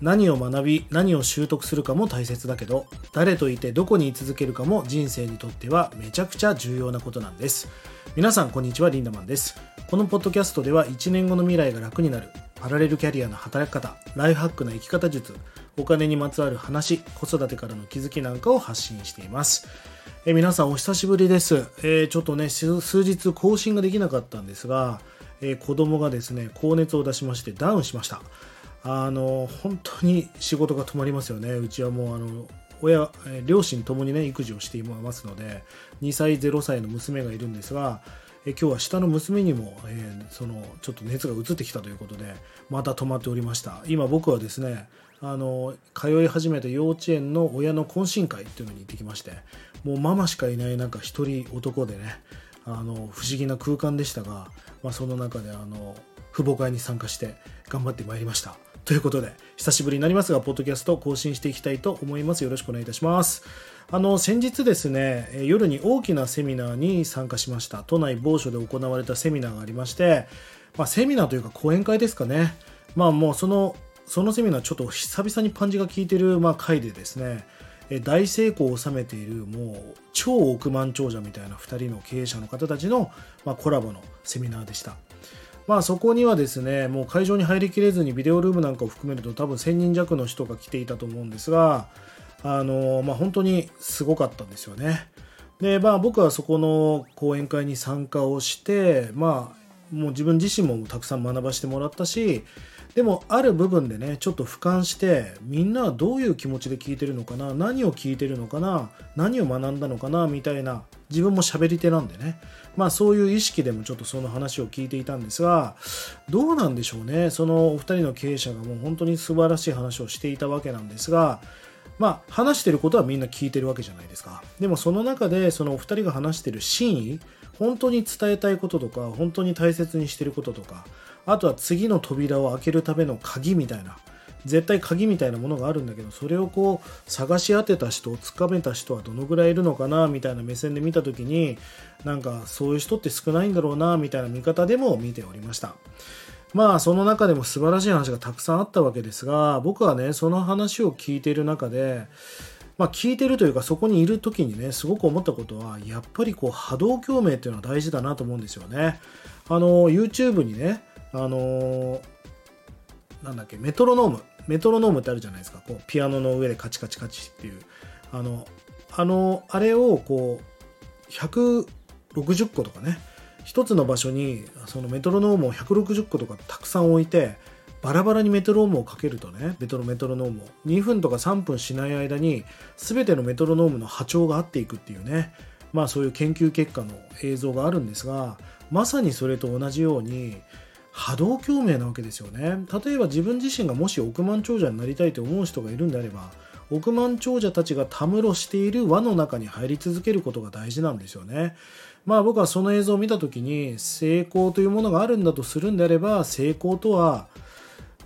何を学び何を習得するかも大切だけど誰といてどこに居続けるかも人生にとってはめちゃくちゃ重要なことなんです。皆さんこんにちはリンダマンです。このポッドキャストでは1年後の未来が楽になるパラレルキャリアの働き方ライフハックな生き方術お金にまつわる話子育てからの気づきなんかを発信しています。え皆さんお久しぶりです、えー、ちょっとね数日更新ができなかったんですが、えー、子供がですね高熱を出しましてダウンしました。あの本当に仕事が止まりますよね。うちはもうあの親両親ともにね育児をしていますので2歳0歳の娘がいるんですがえ今日は下の娘にも、えー、そのちょっと熱が移ってきたということでまた止まっておりました。今僕はですねあの通い始めた幼稚園の親の懇親会っていうのに行ってきましてもうママしかいない中一人男でねあの不思議な空間でしたが、まあ、その中であの父母会に参加して頑張ってまいりました。ということで、久しぶりになりますが、ポッドキャスト更新していきたいと思います。よろしくお願いいたします。あの、先日ですね、夜に大きなセミナーに参加しました。都内某所で行われたセミナーがありまして、まあ、セミナーというか講演会ですかね。まあもうその、そのセミナーちょっと久々にパンチが効いてる、まあ、回でですね、大成功を収めているもう超億万長者みたいな2人の経営者の方たちの、まあ、コラボのセミナーでした。まあそこにはですね、もう会場に入りきれずにビデオルームなんかを含めると多分1000人弱の人が来ていたと思うんですが、あの、まあ本当にすごかったんですよね。で、まあ僕はそこの講演会に参加をして、まあもう自分自身もたくさん学ばせてもらったし、でもある部分でねちょっと俯瞰してみんなはどういう気持ちで聞いてるのかな何を聞いてるのかな何を学んだのかなみたいな自分も喋り手なんでね。まあそういう意識でもちょっとその話を聞いていたんですがどうなんでしょうね。そのお二人の経営者がもう本当に素晴らしい話をしていたわけなんですがまあ話してることはみんな聞いてるわけじゃないですか。でもその中でそのお二人が話してる真意本当に伝えたいこととか本当に大切にしてることとかあとは次の扉を開けるための鍵みたいな絶対鍵みたいなものがあるんだけどそれをこう探し当てた人つかめた人はどのぐらいいるのかなみたいな目線で見た時になんかそういう人って少ないんだろうなみたいな見方でも見ておりました。まあその中でも素晴らしい話がたくさんあったわけですが僕はねその話を聞いている中でまあ、聞いてるというかそこにいる時にねすごく思ったことはやっぱりこう波動共鳴っていうのは大事だなと思うんですよねあの YouTube にねあの、なんだっけ、メトロノーム。メトロノームってあるじゃないですか。こう、ピアノの上でカチカチカチっていう。あの、あの、あれをこう、160個とかね、一つの場所にそのメトロノームを160個とかたくさん置いて、バラバラにメトロノームをかけるとね、メトロメトロノームを2分とか3分しない間に全てのメトロノームの波長が合っていくっていうね、まあそういう研究結果の映像があるんですが、まさにそれと同じように、波動共鳴なわけですよね。例えば自分自身がもし億万長者になりたいと思う人がいるんであれば億万長者たちがたむろしている輪の中に入り続けることが大事なんですよね。まあ僕はその映像を見た時に成功というものがあるんだとするんであれば成功とは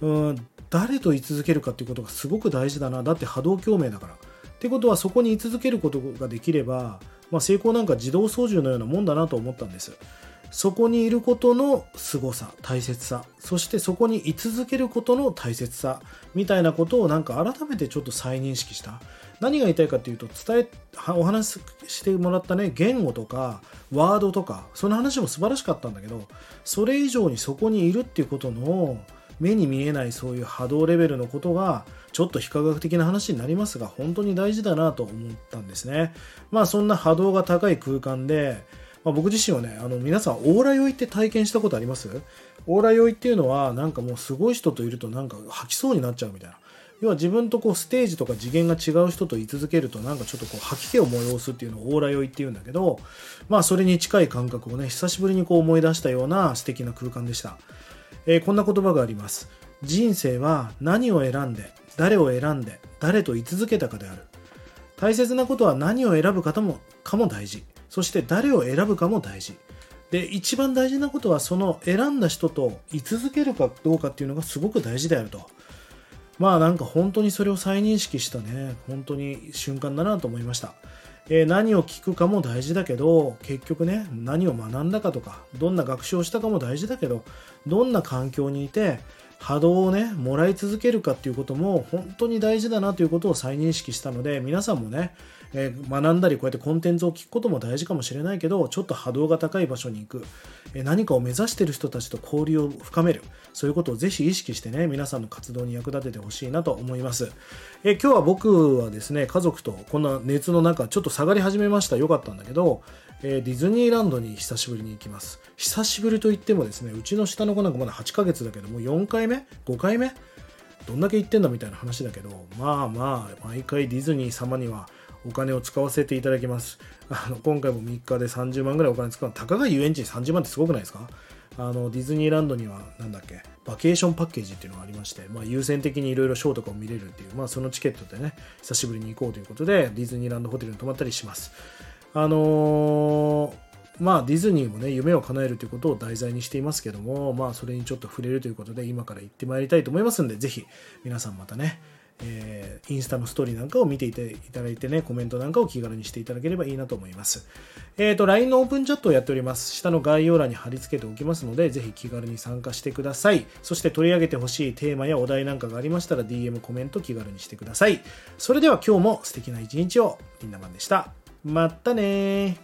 うん誰と居続けるかっていうことがすごく大事だなだって波動共鳴だから。ってことはそこに居続けることができれば、まあ、成功なんか自動操縦のようなもんだなと思ったんです。そこにいることの凄さ大切さ。そしてそこに居続けることの大切さ。みたいなことをなんか改めてちょっと再認識した。何が言いたいかっていうと伝えお話ししてもらったね言語とかワードとかその話も素晴らしかったんだけどそれ以上にそこにいるっていうことの目に見えないそういう波動レベルのことがちょっと非科学的な話になりますが本当に大事だなと思ったんですね。まあそんな波動が高い空間でまあ、僕自身はね、あの皆さん、オーラ酔いって体験したことあります？オーラ酔いっていうのは、なんかもうすごい人といるとなんか吐きそうになっちゃうみたいな。要は自分とこうステージとか次元が違う人と居続けるとなんかちょっとこう吐き気を催すっていうのをオーラ酔いっていうんだけど、まあそれに近い感覚をね、久しぶりにこう思い出したような素敵な空間でした。えー、こんな言葉があります。人生は何を選んで、誰を選んで、誰と居続けたかである。大切なことは何を選ぶ方もかも大事。そして誰を選ぶかも大事。で、一番大事なことは、その選んだ人と居続けるかどうかっていうのがすごく大事であると。まあなんか本当にそれを再認識したね、本当に瞬間だなと思いました。えー、何を聞くかも大事だけど、結局ね、何を学んだかとか、どんな学習をしたかも大事だけど、どんな環境にいて、波動をねもらい続けるかっていうことも本当に大事だなということを再認識したので皆さんもね、えー、学んだりこうやってコンテンツを聞くことも大事かもしれないけどちょっと波動が高い場所に行く、えー、何かを目指している人たちと交流を深める。そういうことをぜひ意識してね皆さんの活動に役立ててほしいなと思います、えー、今日は僕はですね家族とこんな熱の中ちょっと下がり始めました。よかったんだけどえー、ディズニーランドに久しぶりに行きます。久しぶりといってもですね、うちの下の子なんかまだ8ヶ月だけどもう、4回目 ?5 回目？どんだけ行ってんだみたいな話だけど、まあまあ、毎回ディズニー様にはお金を使わせていただきます。あの今回も3日で30万ぐらいお金使う。たかが遊園地に30万ってすごくないですか？あのディズニーランドにはなんだっけ？バケーションパッケージっていうのがありまして、まあ、優先的にいろいろショーとかを見れるっていう、まあ、そのチケットでね久しぶりに行こうということでディズニーランドホテルに泊まったりしますあのー、まあディズニーもね夢を叶えるということを題材にしていますけどもまあそれにちょっと触れるということで今から行ってまいりたいと思いますんでぜひ皆さんまたねえー、インスタのストーリーなんかを見ていただいてね、コメントなんかを気軽にしていただければいいなと思います。えっ、ー、と、LINE のオープンチャットをやっております。下の概要欄に貼り付けておきますので、ぜひ気軽に参加してください。そして取り上げてほしいテーマやお題なんかがありましたら、DM コメント気軽にしてください。それでは今日も素敵な一日を、リンダマンでした。またね